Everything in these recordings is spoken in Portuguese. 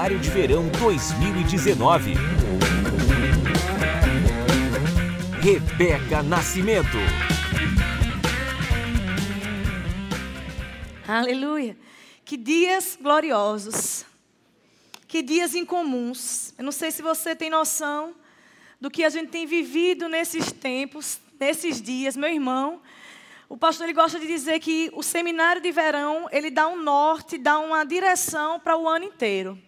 Seminário de Verão 2019. Rebeca Nascimento. Aleluia. Que dias gloriosos. Que dias incomuns. Eu não sei se você tem noção do que a gente tem vivido nesses tempos, nesses dias, meu irmão. O pastor ele gosta de dizer que o seminário de verão, ele dá um norte, dá uma direção para o ano inteiro.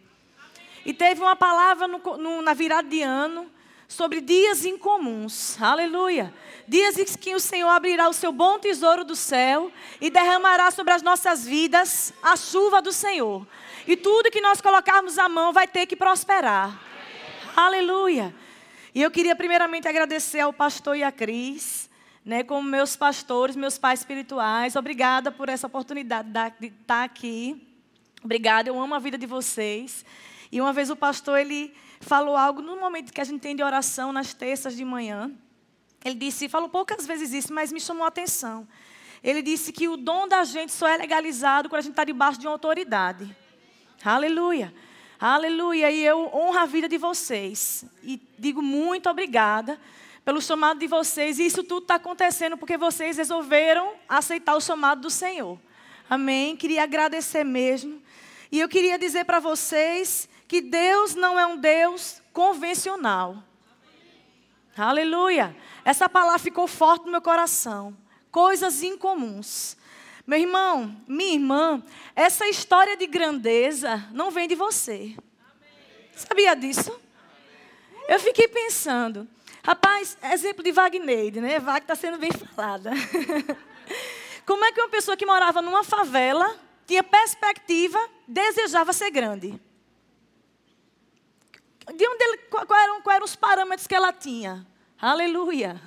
E teve uma palavra no, no, na virada de ano sobre dias incomuns. Aleluia. Dias em que o Senhor abrirá o seu bom tesouro do céu e derramará sobre as nossas vidas a chuva do Senhor. E tudo que nós colocarmos a mão vai ter que prosperar. Aleluia. E eu queria primeiramente agradecer ao pastor e à Cris né, como meus pastores, meus pais espirituais. Obrigada por essa oportunidade de estar aqui. Obrigada, eu amo a vida de vocês. E uma vez o pastor ele falou algo no momento que a gente tem de oração nas terças de manhã. Ele disse, falou poucas vezes isso, mas me chamou a atenção. Ele disse que o dom da gente só é legalizado quando a gente está debaixo de uma autoridade. Aleluia. Aleluia. E eu honro a vida de vocês. E digo muito obrigada pelo chamado de vocês. E isso tudo está acontecendo porque vocês resolveram aceitar o chamado do Senhor. Amém? Queria agradecer mesmo. E eu queria dizer para vocês que Deus não é um Deus convencional. Aleluia. Essa palavra ficou forte no meu coração. Coisas incomuns. Meu irmão, minha irmã, essa história de grandeza não vem de você. Sabia disso? Eu fiquei pensando. Rapaz, exemplo de Wagner, né? Wagner está sendo bem falada. Como é que uma pessoa que morava numa favela, tinha perspectiva, desejava ser grande? De onde ele, qual, eram, eram os parâmetros que ela tinha? Aleluia.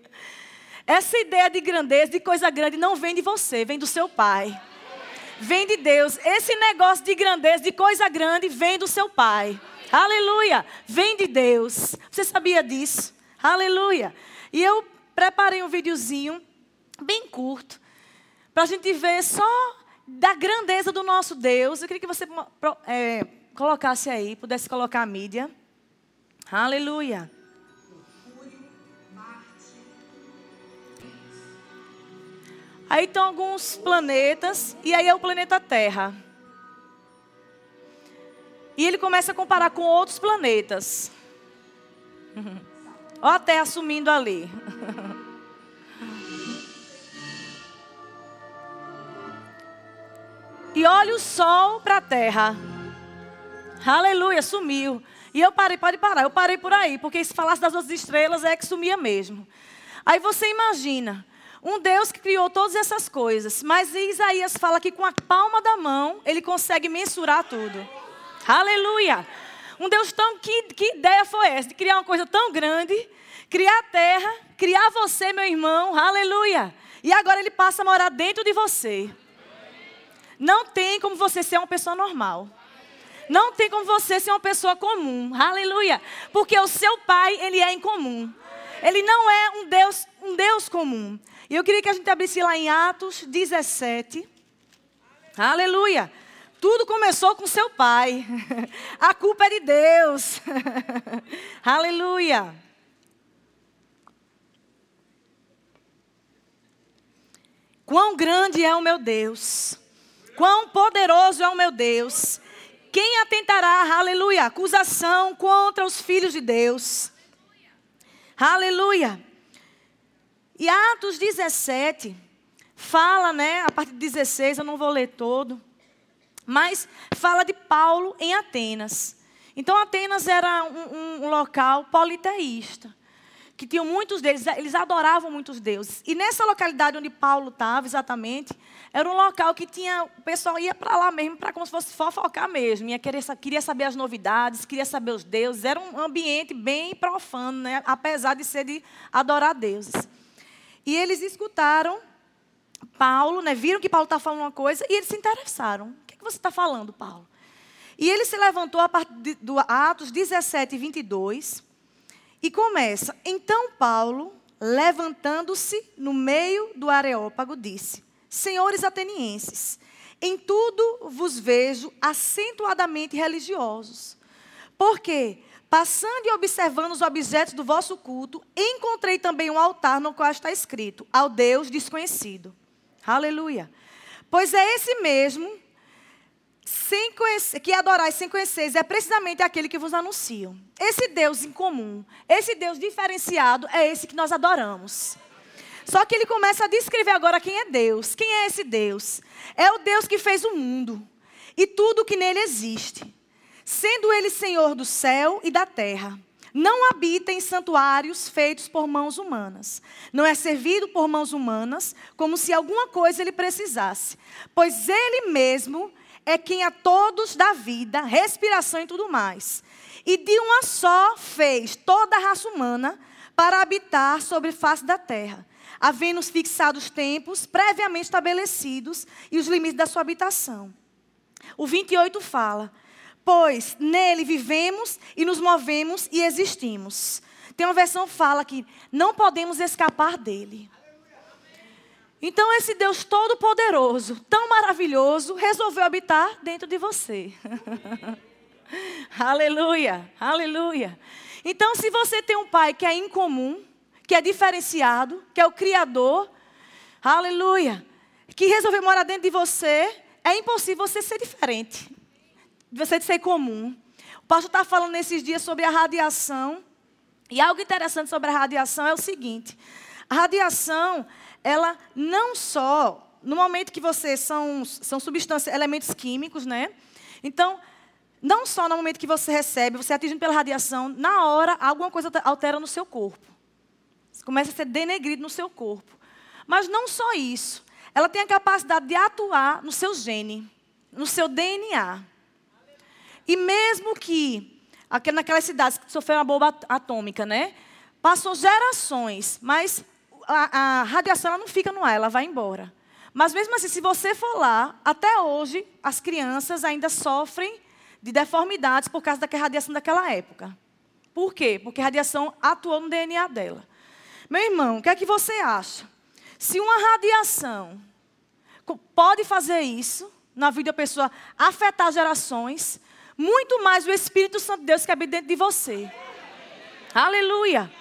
Essa ideia de grandeza, de coisa grande, não vem de você, vem do seu pai. Vem de Deus. Esse negócio de grandeza, de coisa grande, vem do seu pai. Aleluia! Vem de Deus. Você sabia disso? Aleluia! E eu preparei um videozinho bem curto para a gente ver só da grandeza do nosso Deus. Eu queria que você é, colocasse aí, pudesse colocar a mídia. Aleluia! Aí estão alguns planetas, e aí é o planeta Terra. E ele começa a comparar com outros planetas. Olha a Terra sumindo ali. E olha o sol para a Terra. Aleluia, sumiu. E eu parei, pode parar, eu parei por aí, porque se falasse das outras estrelas é que sumia mesmo. Aí você imagina, um Deus que criou todas essas coisas, mas Isaías fala que com a palma da mão ele consegue mensurar tudo. Aleluia! Um Deus tão. Que, que ideia foi essa? De criar uma coisa tão grande, criar a terra, criar você, meu irmão. Aleluia! E agora ele passa a morar dentro de você. Não tem como você ser uma pessoa normal. Não tem como você ser uma pessoa comum. Aleluia! Porque o seu pai, ele é incomum. Ele não é um Deus, um Deus comum. E eu queria que a gente abrisse lá em Atos 17. Aleluia! Tudo começou com seu pai. A culpa é de Deus. Aleluia. Quão grande é o meu Deus. Quão poderoso é o meu Deus. Quem atentará, aleluia, acusação contra os filhos de Deus. Aleluia. E Atos 17 fala, né, a partir de 16, eu não vou ler todo mas fala de Paulo em Atenas. Então, Atenas era um, um, local politeísta, que tinham muitos deles, eles adoravam muitos deuses. E nessa localidade onde Paulo estava, exatamente, era um local que tinha, o pessoal ia para lá mesmo, para como se fosse fofocar mesmo, ia querer, queria saber as novidades, queria saber os deuses, era um ambiente bem profano, né? apesar de ser de adorar deuses. E eles escutaram Paulo, né? viram que Paulo estava falando uma coisa, e eles se interessaram que você está falando, Paulo? E ele se levantou a partir do Atos 17, 22, e começa. Então Paulo, levantando-se no meio do Areópago, disse: Senhores atenienses, Em tudo vos vejo acentuadamente religiosos. Porque, passando e observando os objetos do vosso culto, encontrei também um altar no qual está escrito: ao Deus desconhecido. Aleluia. Pois é esse mesmo sem conhecer, que adorais sem conhecer, é precisamente aquele que vos anunciam. Esse Deus em comum, esse Deus diferenciado, é esse que nós adoramos. Só que ele começa a descrever agora quem é Deus. Quem é esse Deus? É o Deus que fez o mundo e tudo que nele existe, sendo ele Senhor do céu e da terra. Não habita em santuários feitos por mãos humanas. Não é servido por mãos humanas, como se alguma coisa ele precisasse. Pois ele mesmo é quem a todos dá vida, respiração e tudo mais. E de uma só fez toda a raça humana para habitar sobre a face da terra, havendo fixado os tempos previamente estabelecidos e os limites da sua habitação. O 28 fala: Pois nele vivemos e nos movemos e existimos. Tem uma versão que fala que não podemos escapar dele. Então, esse Deus todo-poderoso, tão maravilhoso, resolveu habitar dentro de você. aleluia, aleluia. Então, se você tem um pai que é incomum, que é diferenciado, que é o Criador, aleluia, que resolveu morar dentro de você, é impossível você ser diferente, você ser comum. O pastor está falando nesses dias sobre a radiação, e algo interessante sobre a radiação é o seguinte: a radiação ela não só, no momento que você são, são substâncias, elementos químicos, né? Então, não só no momento que você recebe, você é atingido pela radiação, na hora alguma coisa altera no seu corpo. Você começa a ser denegrido no seu corpo. Mas não só isso. Ela tem a capacidade de atuar no seu gene, no seu DNA. E mesmo que naquelas cidades que sofreram uma bomba atômica, né? Passou gerações, mas a, radiação não fica no ar, ela vai embora. Mas mesmo assim, se você for lá, até hoje, as crianças ainda sofrem de deformidades por causa da radiação daquela época. Por quê? Porque a radiação atuou no DNA dela. Meu irmão, o que é que você acha? Se uma radiação pode fazer isso na vida da pessoa, afetar gerações, muito mais o Espírito Santo de Deus que habita dentro de você. Aleluia.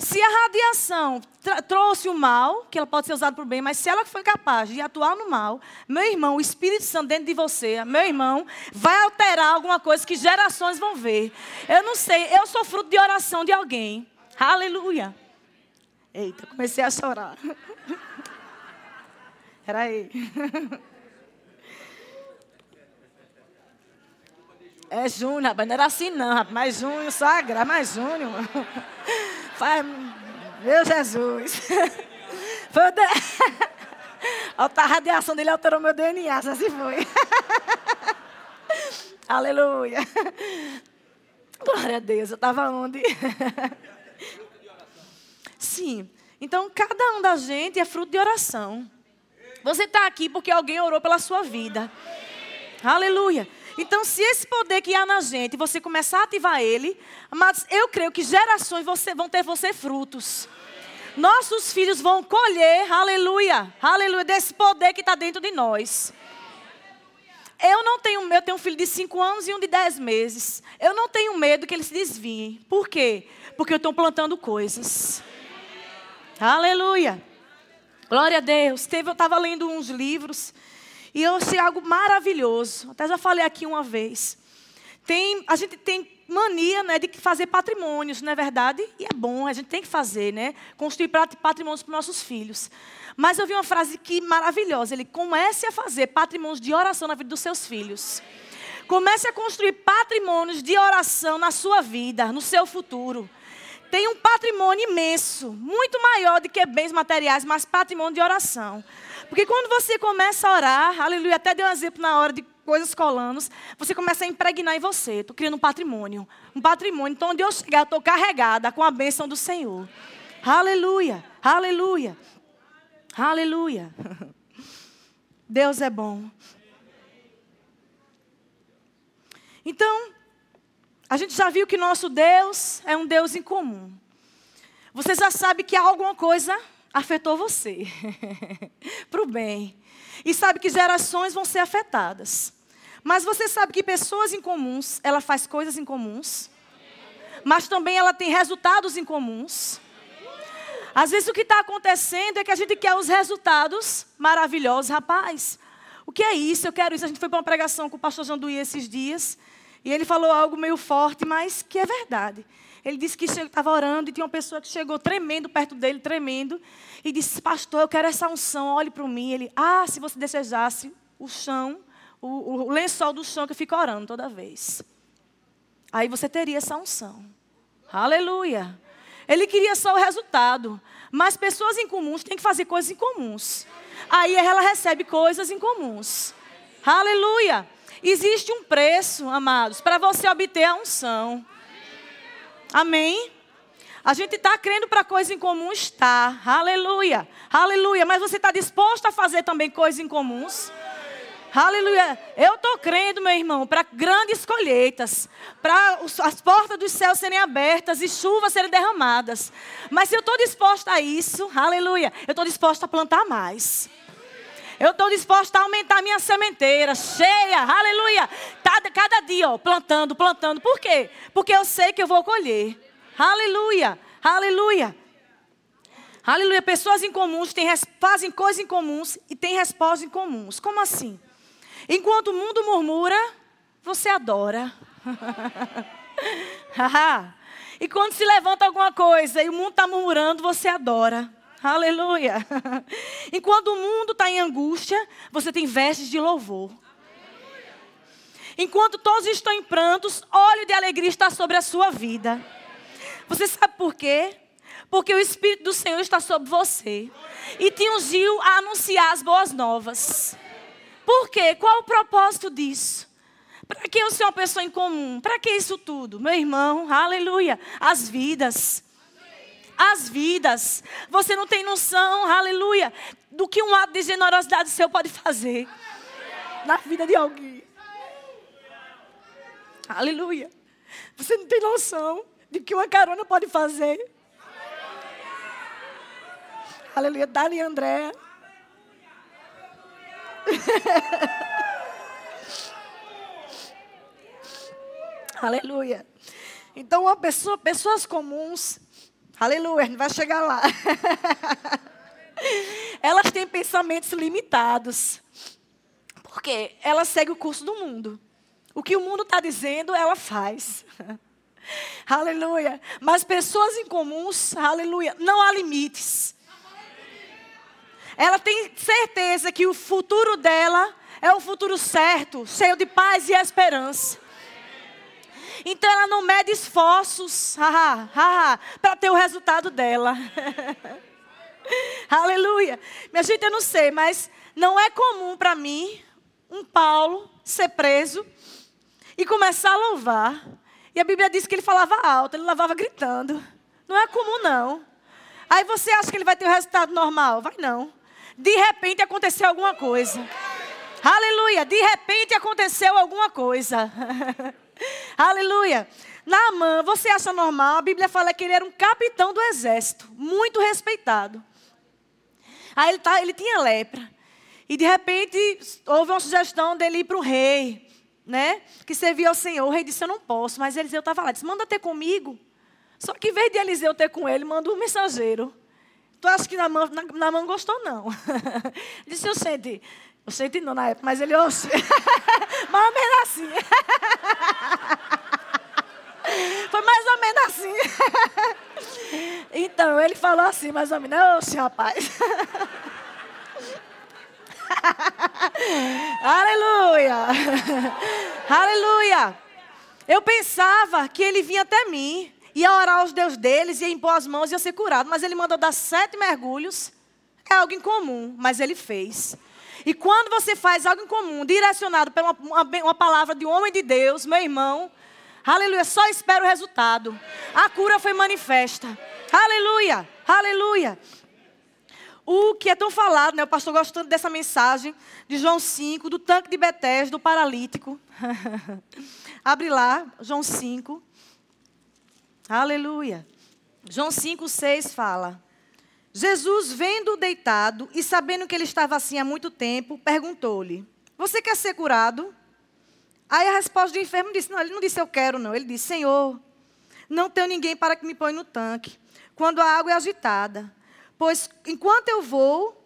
Se a radiação trouxe o mal, que ela pode ser usada para o bem, mas se ela foi capaz de atuar no mal, meu irmão, o Espírito Santo dentro de você, meu irmão, vai alterar alguma coisa que gerações vão ver. Eu não sei, eu sou fruto de oração de alguém. Aleluia. Eita, comecei a chorar. Peraí. É Júnior, rapaz. Não era assim não, rapaz. Mas Júnior, só a graça. Mas Júnior. Meu Jesus. Foi o de... A radiação dele alterou meu DNA, se foi. Aleluia. Glória a Deus, eu estava onde? Sim. Então, cada um da gente é fruto de oração. Você está aqui porque alguém orou pela sua vida. Aleluia. Então, se esse poder que há na gente, você começar a ativar ele, mas eu creio que gerações você, vão ter você frutos. Nossos filhos vão colher, aleluia, aleluia, desse poder que está dentro de nós. Eu não tenho, eu tenho um filho de 5 anos e um de 10 meses. Eu não tenho medo que ele se desvie. Por quê? Porque eu estou plantando coisas. Aleluia. Glória a Deus. Teve, eu estava lendo uns livros e eu achei algo maravilhoso. Até já falei aqui uma vez. Tem, a gente tem mania né, de fazer patrimônios, não é verdade? E é bom, a gente tem que fazer, né? Construir patrimônios para os nossos filhos. Mas eu vi uma frase que maravilhosa. Ele comece a fazer patrimônios de oração na vida dos seus filhos. Comece a construir patrimônios de oração na sua vida, no seu futuro. Tem um patrimônio imenso, muito maior do que bens materiais, mas patrimônio de oração. Porque quando você começa a orar, aleluia, até deu um exemplo na hora de coisas colanos, você começa a impregnar em você. Estou criando um patrimônio. Um patrimônio. Então, onde eu chegar, estou carregada com a bênção do Senhor. Aleluia, aleluia, aleluia. Deus é bom. Então, a gente já viu que nosso Deus é um Deus incomum. Você já sabe que há alguma coisa afetou você para o bem. E sabe que gerações vão ser afetadas. Mas você sabe que pessoas incomuns, ela faz coisas incomuns, mas também ela tem resultados incomuns. Às vezes o que está acontecendo é que a gente quer os resultados maravilhosos. Rapaz, o que é isso? Eu quero isso. A gente foi para uma pregação com o pastor Janduí esses dias. E ele falou algo meio forte, mas que é verdade. Ele disse que estava orando e tinha uma pessoa que chegou tremendo perto dele, tremendo, e disse: Pastor, eu quero essa unção, olhe para mim. Ele, ah, se você desejasse o chão, o, o lençol do chão que eu fico orando toda vez. Aí você teria essa unção. Aleluia. Ele queria só o resultado. Mas pessoas incomuns têm que fazer coisas incomuns. Aí ela recebe coisas incomuns. Aleluia. Existe um preço, amados, para você obter a unção. Amém? A gente está crendo para coisa em comum, está. Aleluia. Aleluia. Mas você está disposto a fazer também coisas incomuns? Aleluia. Eu estou crendo, meu irmão, para grandes colheitas, para as portas dos céus serem abertas e chuvas serem derramadas. Mas se eu estou disposta a isso, aleluia, eu estou disposta a plantar mais. Eu estou disposta a aumentar minha sementeira, cheia, aleluia. Cada, cada dia, ó, plantando, plantando. Por quê? Porque eu sei que eu vou colher. Aleluia, aleluia. Aleluia. Pessoas incomuns têm, fazem coisas incomuns e têm respostas incomuns. Como assim? Enquanto o mundo murmura, você adora. e quando se levanta alguma coisa e o mundo está murmurando, você adora. Aleluia. Enquanto o mundo está em angústia, você tem vestes de louvor. Enquanto todos estão em prantos, óleo de alegria está sobre a sua vida. Você sabe por quê? Porque o Espírito do Senhor está sobre você e te ungiu a anunciar as boas novas. Por quê? Qual o propósito disso? Para que eu ser uma pessoa incomum? Para que isso tudo? Meu irmão, aleluia. As vidas as vidas. Você não tem noção, aleluia, do que um ato de generosidade seu pode fazer na vida de alguém. Aleluia. Você não tem noção de que uma carona pode fazer. Aleluia. Dani e André. Aleluia. Então, uma pessoa, pessoas comuns Aleluia, gente vai chegar lá. Elas têm pensamentos limitados. Porque ela segue o curso do mundo. O que o mundo está dizendo, ela faz. aleluia. Mas pessoas incomuns, aleluia, não há limites. Ela tem certeza que o futuro dela é o futuro certo, cheio de paz e esperança. Então ela não mede esforços para ter o resultado dela. Aleluia. Minha gente, eu não sei, mas não é comum para mim um Paulo ser preso e começar a louvar. E a Bíblia diz que ele falava alto, ele lavava gritando. Não é comum, não. Aí você acha que ele vai ter o resultado normal? Vai não. De repente aconteceu alguma coisa. Aleluia. De repente aconteceu alguma coisa. Aleluia. Naamã, você acha normal? A Bíblia fala que ele era um capitão do exército, muito respeitado. Aí ele, tá, ele tinha lepra. E de repente houve uma sugestão dele ir para o rei, né? Que servia ao Senhor. O rei disse: Eu não posso. Mas Eliseu estava lá, disse: Manda ter comigo. Só que em vez de Eliseu ter com ele, mandou um mensageiro. Tu acha que Naamã, Naamã gostou, não? disse: Eu sente. Senti não na época, mas ele, oxe. mais ou menos assim. Foi mais ou menos assim. então, ele falou assim, mais ou menos, oxe, rapaz. Aleluia! Aleluia! Eu pensava que ele vinha até mim, ia orar aos deus deles, ia impor as mãos e ia ser curado. Mas ele mandou dar sete mergulhos. É algo incomum, mas ele fez. E quando você faz algo em comum, direcionado por uma, uma, palavra de um homem de Deus, meu irmão, aleluia, só espera o resultado. A cura foi manifesta. Aleluia, aleluia. O que é tão falado, né? O pastor gostando dessa mensagem de João 5, do tanque de Betés, do paralítico. Abre lá, João 5. Aleluia. João 5, 6 fala. Jesus, vendo-o deitado e sabendo que ele estava assim há muito tempo, perguntou-lhe: Você quer ser curado? Aí a resposta do enfermo disse: Não, ele não disse eu quero, não. Ele disse: Senhor, não tenho ninguém para que me ponha no tanque, quando a água é agitada. Pois enquanto eu vou,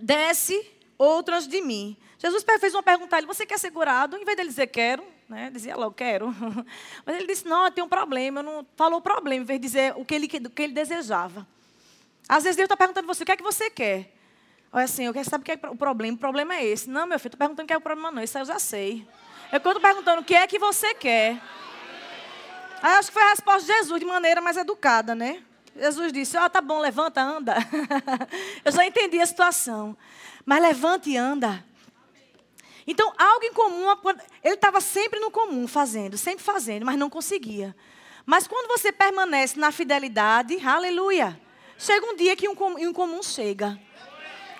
desce outras de mim. Jesus fez uma pergunta a ele: Você quer ser curado? Em vez dele dizer quero, né? Dizia logo, quero. Mas ele disse: Não, eu tenho um problema. Eu não falou o problema, em vez de dizer o que ele, o que ele desejava. Às vezes Deus está perguntando você: O que é que você quer? Olha assim, eu quero saber o que é o problema. O problema é esse. Não, meu filho, estou perguntando o que é o problema, não. Isso aí eu já sei. Eu estou perguntando o que é que você quer. Aí acho que foi a resposta de Jesus, de maneira mais educada, né? Jesus disse: Ó, oh, tá bom, levanta, anda. eu já entendi a situação. Mas levanta e anda. Então, algo em comum, ele estava sempre no comum, fazendo, sempre fazendo, mas não conseguia. Mas quando você permanece na fidelidade, aleluia, chega um dia que um, um comum chega.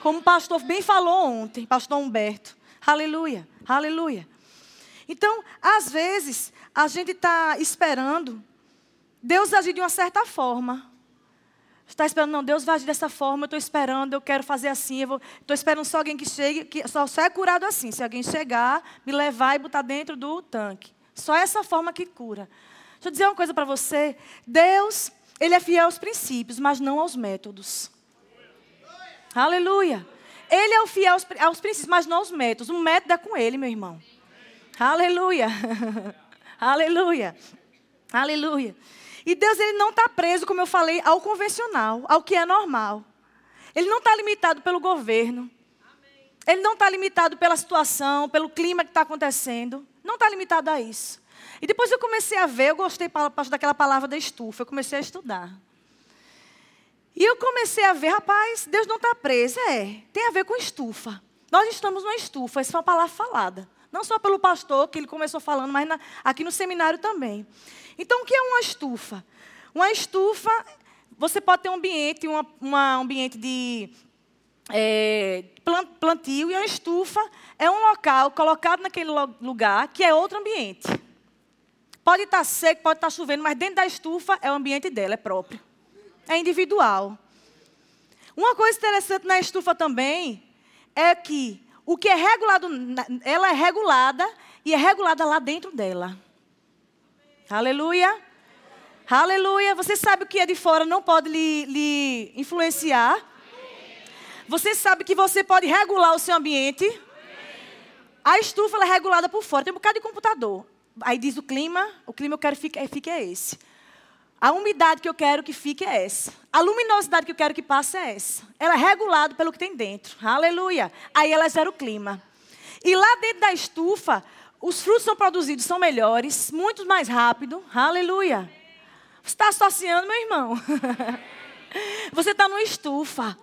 Como o pastor bem falou ontem, pastor Humberto. Aleluia, aleluia. Então, às vezes, a gente está esperando Deus agir de uma certa forma está esperando, não, Deus vai agir dessa forma, eu estou esperando, eu quero fazer assim, eu estou esperando só alguém que chegue, que só, só é curado assim, se alguém chegar, me levar e botar dentro do tanque. Só essa forma que cura. Deixa eu dizer uma coisa para você, Deus, Ele é fiel aos princípios, mas não aos métodos. Aleluia. Ele é o fiel aos, aos princípios, mas não aos métodos. O método é com Ele, meu irmão. Aleluia. Aleluia. Aleluia. E Deus ele não está preso, como eu falei, ao convencional, ao que é normal. Ele não está limitado pelo governo. Ele não está limitado pela situação, pelo clima que está acontecendo. Não está limitado a isso. E depois eu comecei a ver, eu gostei daquela palavra da estufa, eu comecei a estudar. E eu comecei a ver, rapaz, Deus não está preso. É, tem a ver com estufa. Nós estamos numa estufa, essa foi uma palavra falada. Não só pelo pastor, que ele começou falando, mas na, aqui no seminário também. Então, o que é uma estufa? Uma estufa, você pode ter um ambiente, um ambiente de é, plantio, e uma estufa é um local colocado naquele lugar que é outro ambiente. Pode estar seco, pode estar chovendo, mas dentro da estufa é o ambiente dela, é próprio. É individual. Uma coisa interessante na estufa também é que o que é regulado, ela é regulada e é regulada lá dentro dela. Aleluia. Aleluia. Você sabe o que é de fora não pode lhe, lhe influenciar? Você sabe que você pode regular o seu ambiente? A estufa é regulada por fora. Tem um bocado de computador. Aí diz o clima. O clima eu quero que fique, fique é esse. A umidade que eu quero que fique é essa. A luminosidade que eu quero que passe é essa. Ela é regulada pelo que tem dentro. Aleluia. Aí ela gera o clima. E lá dentro da estufa, os frutos são produzidos, são melhores, muito mais rápido. Aleluia. Você está associando, meu irmão? Você está numa estufa.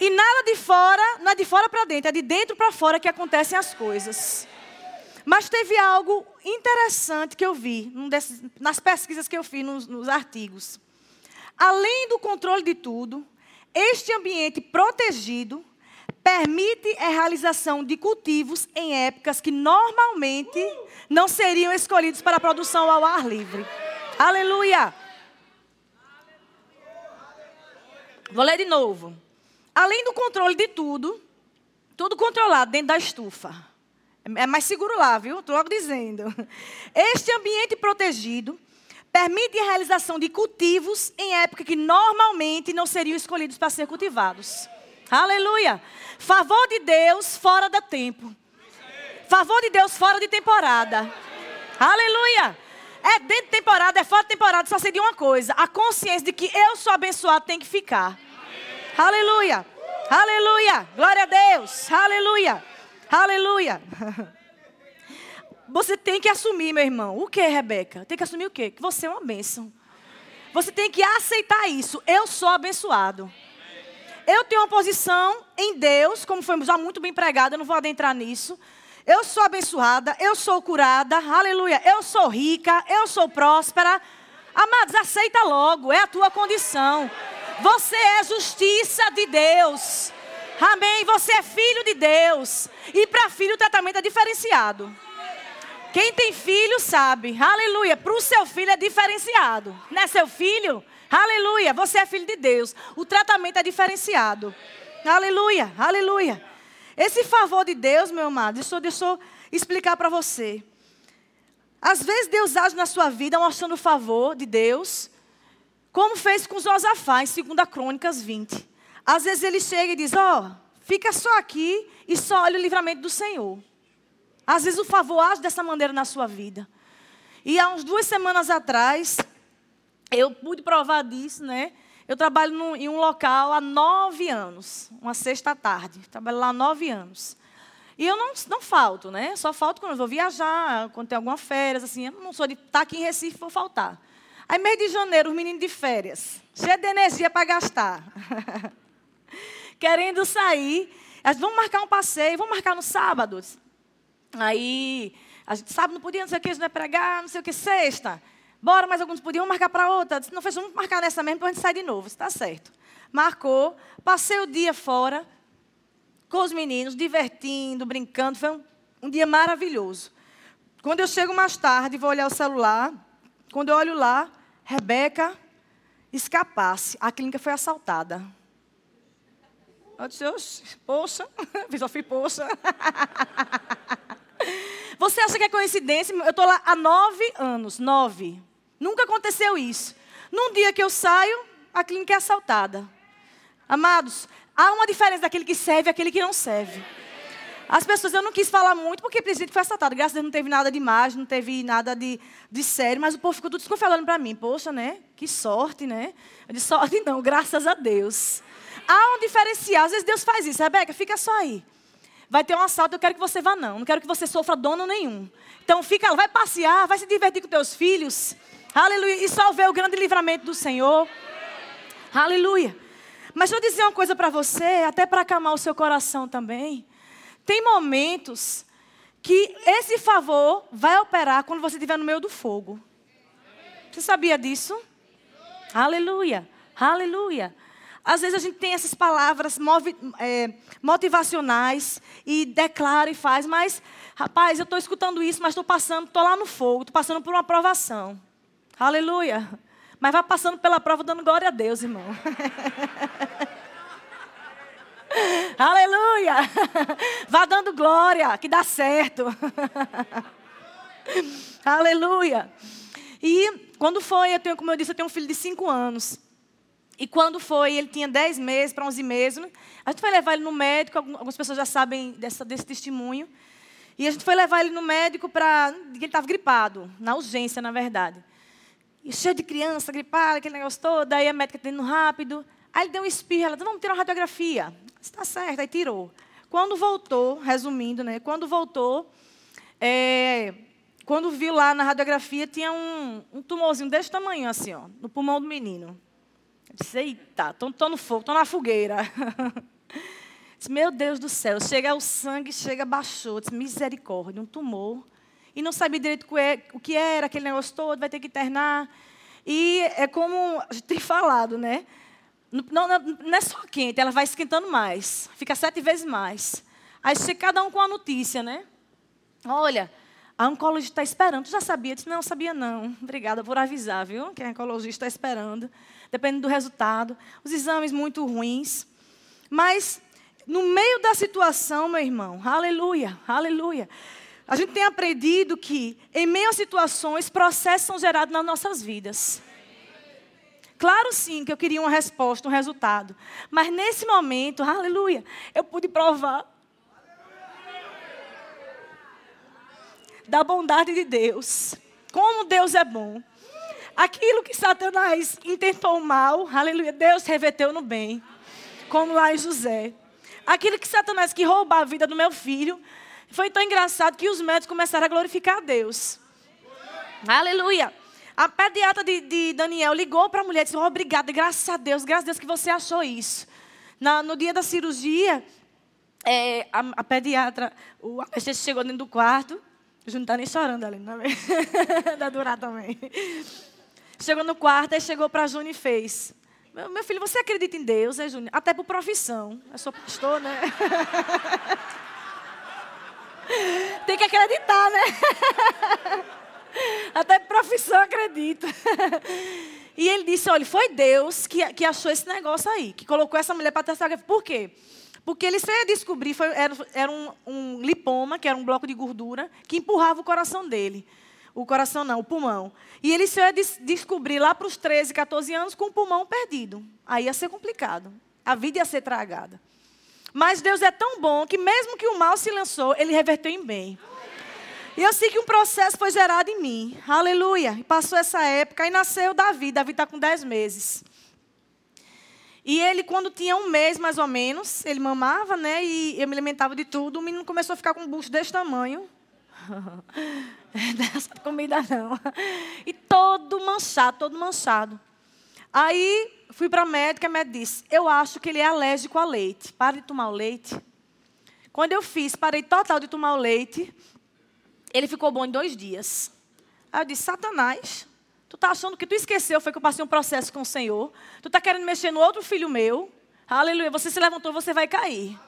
E nada de fora, não é de fora para dentro, é de dentro para fora que acontecem as coisas. Mas teve algo interessante que eu vi desses, nas pesquisas que eu fiz nos, nos artigos. Além do controle de tudo, este ambiente protegido permite a realização de cultivos em épocas que normalmente não seriam escolhidos para a produção ao ar livre. Aleluia! Vou ler de novo. Além do controle de tudo, tudo controlado dentro da estufa. É mais seguro lá, viu? Estou logo dizendo. Este ambiente protegido permite a realização de cultivos em época que normalmente não seriam escolhidos para ser cultivados. Aleluia. Favor de Deus fora do tempo. Favor de Deus fora de temporada. Aleluia. É dentro de temporada, é fora de temporada, só seria uma coisa: a consciência de que eu sou abençoado tem que ficar. Aleluia. Aleluia. Glória a Deus. Aleluia. Aleluia. Você tem que assumir, meu irmão. O que, Rebeca? Tem que assumir o quê? Que você é uma bênção. Você tem que aceitar isso. Eu sou abençoado. Eu tenho uma posição em Deus, como foi já muito bem pregado, eu não vou adentrar nisso. Eu sou abençoada, eu sou curada, aleluia. Eu sou rica, eu sou próspera. Amados, aceita logo, é a tua condição. Você é justiça de Deus. Amém. Você é filho de Deus. E para filho o tratamento é diferenciado. Quem tem filho sabe, aleluia. Para o seu filho é diferenciado. Não é seu filho? Aleluia. Você é filho de Deus. O tratamento é diferenciado. Aleluia, aleluia. Esse favor de Deus, meu amado, deixa deixa eu explicar para você. Às vezes Deus age na sua vida mostrando o favor de Deus, como fez com Josafá em 2 Crônicas 20. Às vezes ele chega e diz: Ó, oh, fica só aqui e só olha o livramento do Senhor. Às vezes o favor age dessa maneira na sua vida. E há uns duas semanas atrás, eu pude provar disso, né? Eu trabalho num, em um local há nove anos, uma sexta-tarde. Trabalho lá há nove anos. E eu não, não falto, né? Só falto quando eu vou viajar, quando tem alguma férias, assim. Eu não sou de estar tá aqui em Recife, vou faltar. Aí, mês de janeiro, os meninos de férias, cheio de energia para gastar. Querendo sair. Eles, vamos marcar um passeio, vamos marcar no sábado. Aí, a gente sábado não podia, não sei o que, não é pregar, não sei o que, sexta. Bora, mas alguns podiam marcar para outra. Disse, não, fez, vamos marcar nessa mesmo para a gente sair de novo. Está certo. Marcou, passei o dia fora com os meninos, divertindo, brincando. Foi um, um dia maravilhoso. Quando eu chego mais tarde, vou olhar o celular. Quando eu olho lá, Rebeca escapasse. A clínica foi assaltada. Eu disse, poxa, fiz eu fui poxa. Você acha que é coincidência? Eu estou lá há nove anos, nove. Nunca aconteceu isso. Num dia que eu saio, a clínica é assaltada. Amados, há uma diferença daquele que serve e aquele que não serve. As pessoas, eu não quis falar muito porque o presidente foi assaltado. Graças a Deus não teve nada de mais, não teve nada de, de sério, mas o povo ficou tudo desconfiado para mim. Poxa, né? Que sorte, né? Disse, sorte não, graças a Deus. Há um diferencial. Às vezes Deus faz isso. Rebeca, fica só aí. Vai ter um assalto, eu quero que você vá não. Não quero que você sofra dono nenhum. Então fica, vai passear, vai se divertir com teus filhos. Aleluia. E só ver o grande livramento do Senhor. Aleluia. Mas deixa eu dizer uma coisa para você, até para acalmar o seu coração também. Tem momentos que esse favor vai operar quando você estiver no meio do fogo. Você sabia disso? Aleluia. Aleluia. Às vezes a gente tem essas palavras é, motivacionais e declara e faz, mas, rapaz, eu estou escutando isso, mas estou passando, estou lá no fogo, estou passando por uma provação. Aleluia. Mas vai passando pela prova dando glória a Deus, irmão. Aleluia. Vá dando glória, que dá certo. Aleluia. E quando foi, eu tenho, como eu disse, eu tenho um filho de cinco anos. E quando foi, ele tinha 10 meses para 11 meses. A gente foi levar ele no médico, algumas pessoas já sabem dessa, desse testemunho. E a gente foi levar ele no médico para. Ele estava gripado, na urgência, na verdade. E cheio de criança, gripado, aquele negócio todo. Aí a médica tendo rápido. Aí ele deu um espirro, ela disse, vamos tirar uma radiografia. Está certo, aí tirou. Quando voltou, resumindo, né? Quando voltou, é, quando viu lá na radiografia, tinha um, um tumorzinho desse tamanho, assim, ó, no pulmão do menino. Eu disse, eita, estou no fogo, estou na fogueira. disse, meu Deus do céu, chega o sangue, chega, baixou. Disse, misericórdia, um tumor. E não sabia direito o que era, aquele negócio todo, vai ter que internar. E é como a gente tem falado, né? Não, não, não é só quente, ela vai esquentando mais. Fica sete vezes mais. Aí chega cada um com a notícia, né? Olha, a oncologista está esperando. Tu já sabia? Eu disse, não, sabia não. Obrigada por avisar, viu? Que a oncologista está esperando dependendo do resultado, os exames muito ruins. Mas, no meio da situação, meu irmão, aleluia, aleluia. A gente tem aprendido que, em meio a situações, processos são gerados nas nossas vidas. Claro, sim, que eu queria uma resposta, um resultado. Mas nesse momento, aleluia, eu pude provar da bondade de Deus. Como Deus é bom. Aquilo que Satanás intentou mal, aleluia, Deus reverteu no bem. Como lá em José. Aquilo que Satanás quis roubar a vida do meu filho, foi tão engraçado que os médicos começaram a glorificar a Deus. Aleluia. A pediatra de, de Daniel ligou para a mulher e disse: oh, Obrigada, graças a Deus, graças a Deus que você achou isso. Na, no dia da cirurgia, é, a, a, pediatra, o anestesista chegou dentro do quarto. A gente não está nem chorando ali, não é? da durar também. Chegou no quarto, e chegou para Júnior e fez. Meu, filho, você acredita em Deus, é, Júnior? Até por profissão. Eu sou pastor, né? Tem que acreditar, né? Até profissão acredita. E ele disse: olha, foi Deus que, que achou esse negócio aí, que colocou essa mulher para testar. Por quê? Porque ele só ia descobrir, foi, era, era um, um, lipoma, que era um bloco de gordura, que empurrava o coração dele. O coração não, o pulmão. E ele só ia des descobrir lá para os 13, 14 anos com o pulmão perdido. Aí ia ser complicado. A vida ia ser tragada. Mas Deus é tão bom que mesmo que o mal se lançou, ele reverteu em bem. E eu sei que um processo foi gerado em mim. Aleluia. E passou essa época e nasceu Davi. Davi está com 10 meses. E ele, quando tinha um mês mais ou menos, ele mamava, né? E eu me alimentava de tudo. O menino começou a ficar com um bucho desse tamanho. Dessa comida não. E todo manchado, todo manchado. Aí fui para a médica, a médica disse: Eu acho que ele é alérgico a leite. Para de tomar o leite. Quando eu fiz, parei total de tomar o leite. Ele ficou bom em dois dias. Aí eu disse, Satanás, tu tá achando que tu esqueceu, foi que eu passei um processo com o Senhor. Tu tá querendo mexer no outro filho meu. Aleluia, você se levantou, você vai cair.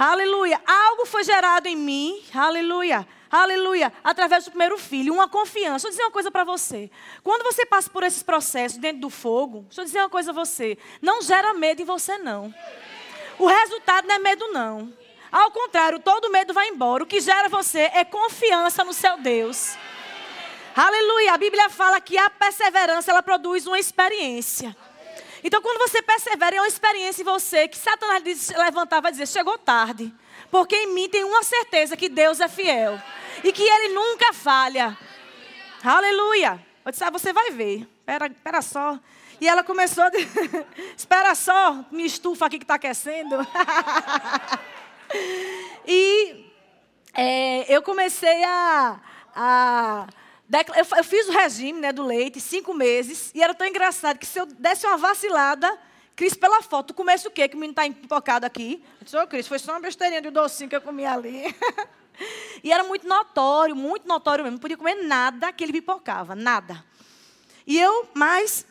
Aleluia. Algo foi gerado em mim. Aleluia. Aleluia. Através do primeiro filho. Uma confiança. Deixa eu dizer uma coisa para você. Quando você passa por esses processos dentro do fogo, deixa eu dizer uma coisa a você. Não gera medo em você, não. O resultado não é medo, não. Ao contrário, todo medo vai embora. O que gera você é confiança no seu Deus. Aleluia. A Bíblia fala que a perseverança ela produz uma experiência. Então, quando você persevera, é uma experiência em você que Satanás diz, levantava e dizer: chegou tarde. Porque em mim tem uma certeza que Deus é fiel. E que Ele nunca falha. Aleluia. Eu disse: ah, você vai ver. Espera, espera só. E ela começou a espera só, me estufa aqui que está aquecendo. E é, eu comecei a. a eu, fiz o regime né, do leite, cinco meses, e era tão engraçado que se eu desse uma vacilada, Cris, pela foto, comesse o quê? Que o menino está empocado aqui. Eu disse, ô Cris, foi só uma besteirinha de docinho que eu comi ali. e era muito notório, muito notório mesmo. Não podia comer nada que ele pipocava, nada. E eu, mas,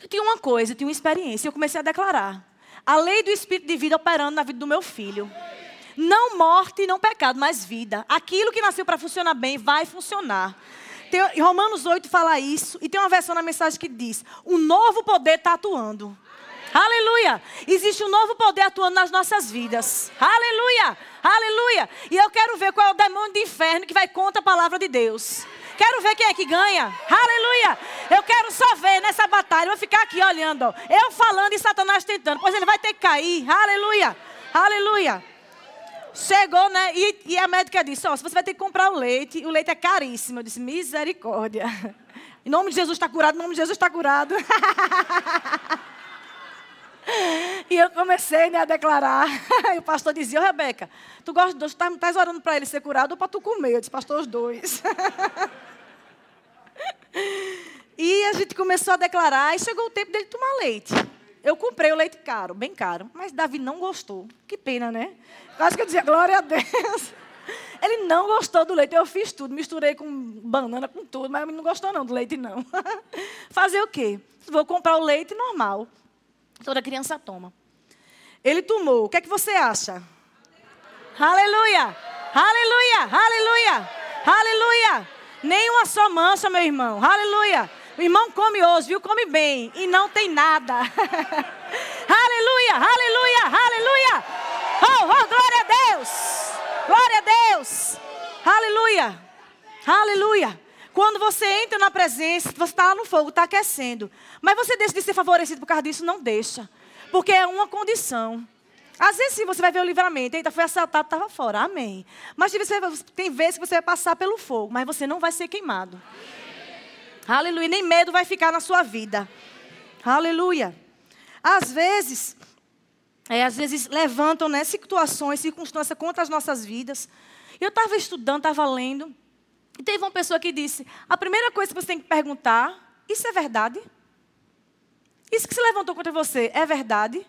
eu tinha uma coisa, eu tinha uma experiência. Eu comecei a declarar. A lei do Espírito de vida operando na vida do meu filho. Não morte e não pecado, mas vida. Aquilo que nasceu para funcionar bem vai funcionar. Tem, Romanos 8 fala isso, e tem uma versão na mensagem que diz: o novo poder está atuando. Aleluia! Existe um novo poder atuando nas nossas vidas. Aleluia! Aleluia! E eu quero ver qual é o demônio do inferno que vai contra a palavra de Deus. Quero ver quem é que ganha. Aleluia! Eu quero só ver nessa batalha. Eu vou ficar aqui olhando. Eu falando e Satanás tentando. Pois ele vai ter que cair. Aleluia! Aleluia! Chegou, né? E, e a médica disse: Ó, oh, você vai ter que comprar o leite, o leite é caríssimo. Eu disse: misericórdia. Em nome de Jesus está curado, em nome de Jesus está curado. e eu comecei né, a declarar. E o pastor dizia: oh, Rebeca, tu gosta de Deus, tu estás tá orando para ele ser curado ou para tu comer? Eu disse: Pastor, os dois. e a gente começou a declarar, e chegou o tempo dele tomar leite. Eu comprei o leite caro, bem caro, mas Davi não gostou. Que pena, né? Acho que eu dizia, glória a Deus. Ele não gostou do leite. Eu fiz tudo, misturei com banana, com tudo, mas ele não gostou não do leite, não. Fazer o quê? Vou comprar o leite normal. Toda criança toma. Ele tomou. O que é que você acha? Aleluia! Aleluia! Aleluia! Aleluia! Nenhuma só mancha, meu irmão. Aleluia! O irmão come hoje, viu? Come bem. E não tem nada. aleluia, aleluia, aleluia. Oh, oh, glória a Deus. Glória a Deus. Aleluia. Aleluia. Quando você entra na presença, você está lá no fogo, está aquecendo. Mas você deixa de ser favorecido por causa disso? Não deixa. Porque é uma condição. Às vezes sim, você vai ver o livramento. Eita, foi assaltado, estava fora. Amém. Mas tem vezes que você vai passar pelo fogo, mas você não vai ser queimado. Aleluia. Nem medo vai ficar na sua vida. Aleluia. Às vezes, é, às vezes levantam né, situações, circunstâncias contra as nossas vidas. Eu estava estudando, estava lendo, e teve uma pessoa que disse: a primeira coisa que você tem que perguntar, isso é verdade? Isso que se levantou contra você é verdade?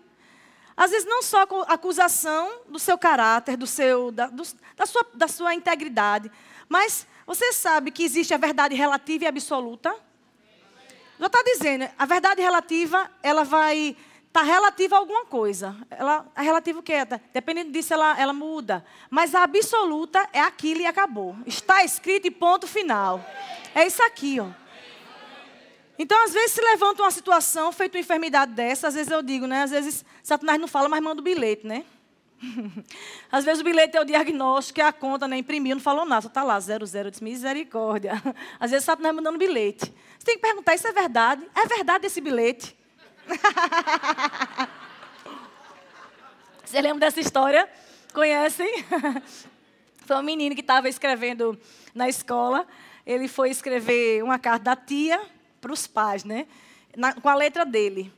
Às vezes não só acusação do seu caráter, do seu, da, do, da, sua, da sua integridade, mas você sabe que existe a verdade relativa e absoluta? Já está dizendo, a verdade relativa, ela vai está relativa a alguma coisa. Ela é relativa o quê? Dependendo disso, ela, ela muda. Mas a absoluta é aquilo e acabou. Está escrito e ponto final. É isso aqui, ó. Então, às vezes, se levanta uma situação, feita uma enfermidade dessa, às vezes eu digo, né? Às vezes, Satanás não fala, mas manda o bilhete, né? Às vezes o bilhete é o diagnóstico, é a conta, né? Imprimiu, não falou nada, só está lá, zero, zero, disse, misericórdia. Às vezes Satanás mandando bilhete. Você tem que perguntar, isso é verdade? É verdade esse bilhete? Você lembra dessa história? Conhecem? Foi um menino que estava escrevendo na escola. Ele foi escrever uma carta da tia para os pais, né? Na, com a letra dele.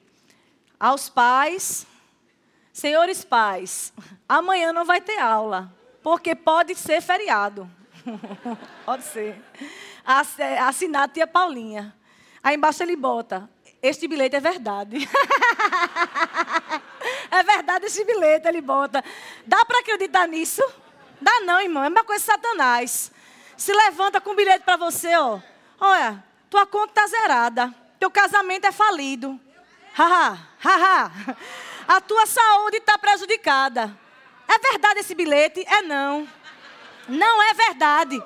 Aos pais, senhores pais, amanhã não vai ter aula, porque pode ser feriado. pode ser. Assinado tia Paulinha. Aí embaixo ele bota, este bilhete é verdade. é verdade esse bilhete, ele bota. Dá para acreditar nisso? Dá não, irmão. É uma coisa de Satanás. Se levanta com um bilhete para você, ó. Olha, tua conta tá zerada. Teu casamento é falido. Haha, haha. A tua saúde está prejudicada. É verdade esse bilhete? É não. Não é verdade.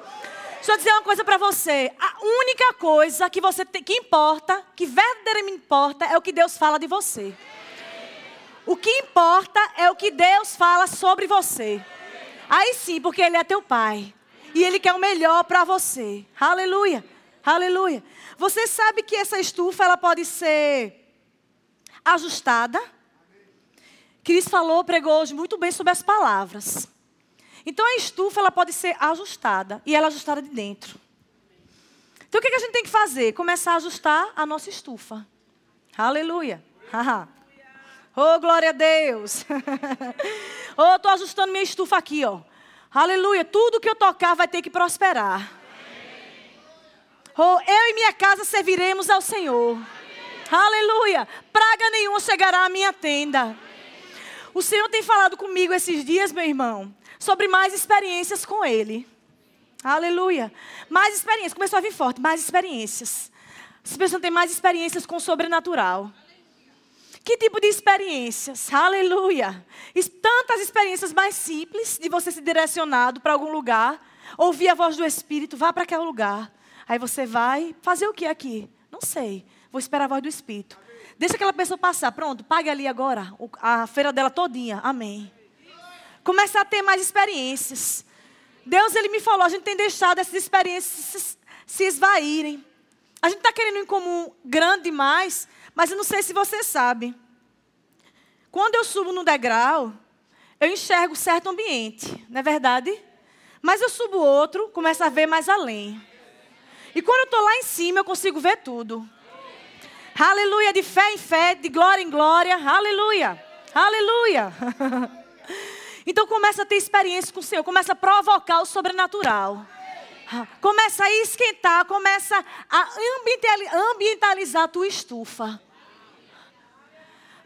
Deixa eu dizer uma coisa para você. A única coisa que você que importa, que verdadeiramente importa, é o que Deus fala de você. O que importa é o que Deus fala sobre você. Aí sim, porque Ele é teu Pai. E Ele quer o melhor para você. Aleluia. Aleluia. Você sabe que essa estufa ela pode ser ajustada? Cris falou, pregou hoje muito bem sobre as palavras. Então a estufa ela pode ser ajustada e ela é ajustada de dentro. Então o que, a gente tem que fazer? Começar a ajustar a nossa estufa. Aleluia. oh, glória a Deus. oh, estou ajustando minha estufa aqui, ó. Aleluia. Tudo que eu tocar vai ter que prosperar. Oh, eu e minha casa serviremos ao Senhor. Aleluia. Praga nenhuma chegará à minha tenda. O Senhor tem falado comigo esses dias, meu irmão, sobre mais experiências com Ele. Aleluia. Mais experiências. Começou a vir forte. Mais experiências. As pessoas têm mais experiências com o sobrenatural. Que tipo de experiências? Aleluia. Tantas experiências mais simples de você ser direcionado para algum lugar, ouvir a voz do Espírito, vá para aquele lugar. Aí você vai fazer o que aqui? Não sei. Vou esperar a voz do Espírito. Deixa aquela pessoa passar. Pronto, pague ali agora a feira dela todinha. Amém. Começa a ter mais experiências. Deus, Ele me falou, a gente tem deixado essas experiências se esvaírem. A gente está querendo um comum grande demais, mas eu não sei se você sabe. Quando eu subo no degrau, eu enxergo certo ambiente, não é verdade? Mas eu subo outro, começo a ver mais além. E quando eu estou lá em cima, eu consigo ver tudo. Aleluia, de fé em fé, de glória em glória. Aleluia, aleluia. Então começa a ter experiência com o Senhor, começa a provocar o sobrenatural. Começa a esquentar, começa a ambientalizar a tua estufa.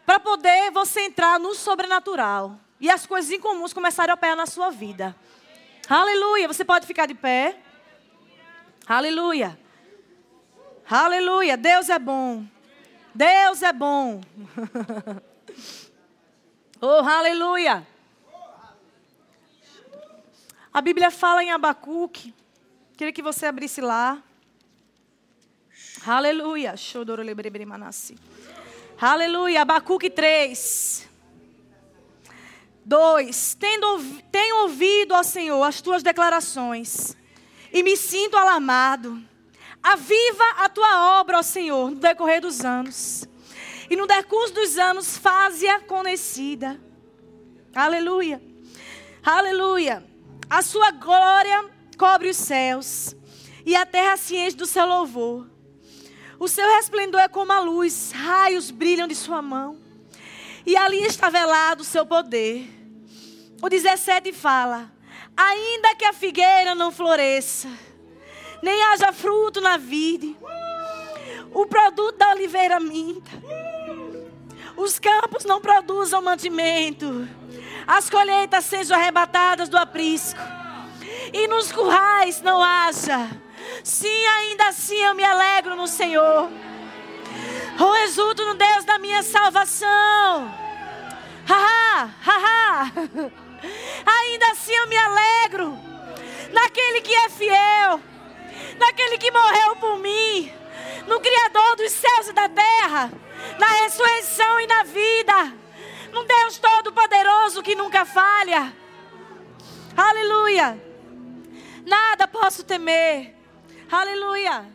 Para poder você entrar no sobrenatural. E as coisas incomuns começarem a operar na sua vida. Aleluia. Você pode ficar de pé. Aleluia. Aleluia. Deus é bom. Deus é bom. oh, aleluia. A Bíblia fala em Abacuque. Queria que você abrisse lá. Aleluia. Aleluia. Abacuque 3. 2. Tenho ouvido, ó Senhor, as tuas declarações e me sinto alarmado. Aviva a tua obra, ó Senhor, no decorrer dos anos. E no decurso dos anos, faze-a conhecida. Aleluia. Aleluia. A sua glória cobre os céus, e a terra ciente do seu louvor. O seu resplendor é como a luz, raios brilham de sua mão, e ali está velado o seu poder. O 17 fala: Ainda que a figueira não floresça, nem haja fruto na vide, o produto da oliveira minta, os campos não produzam mantimento as colheitas sejam arrebatadas do aprisco, e nos currais não haja. Sim, ainda assim eu me alegro no Senhor. Oh, exulto no Deus da minha salvação. Haha, haha. Ainda assim eu me alegro naquele que é fiel, naquele que morreu por mim, no Criador dos céus e da terra, na ressurreição e na vida, num Deus Todo-Poderoso que nunca falha. Aleluia. Nada posso temer. Aleluia.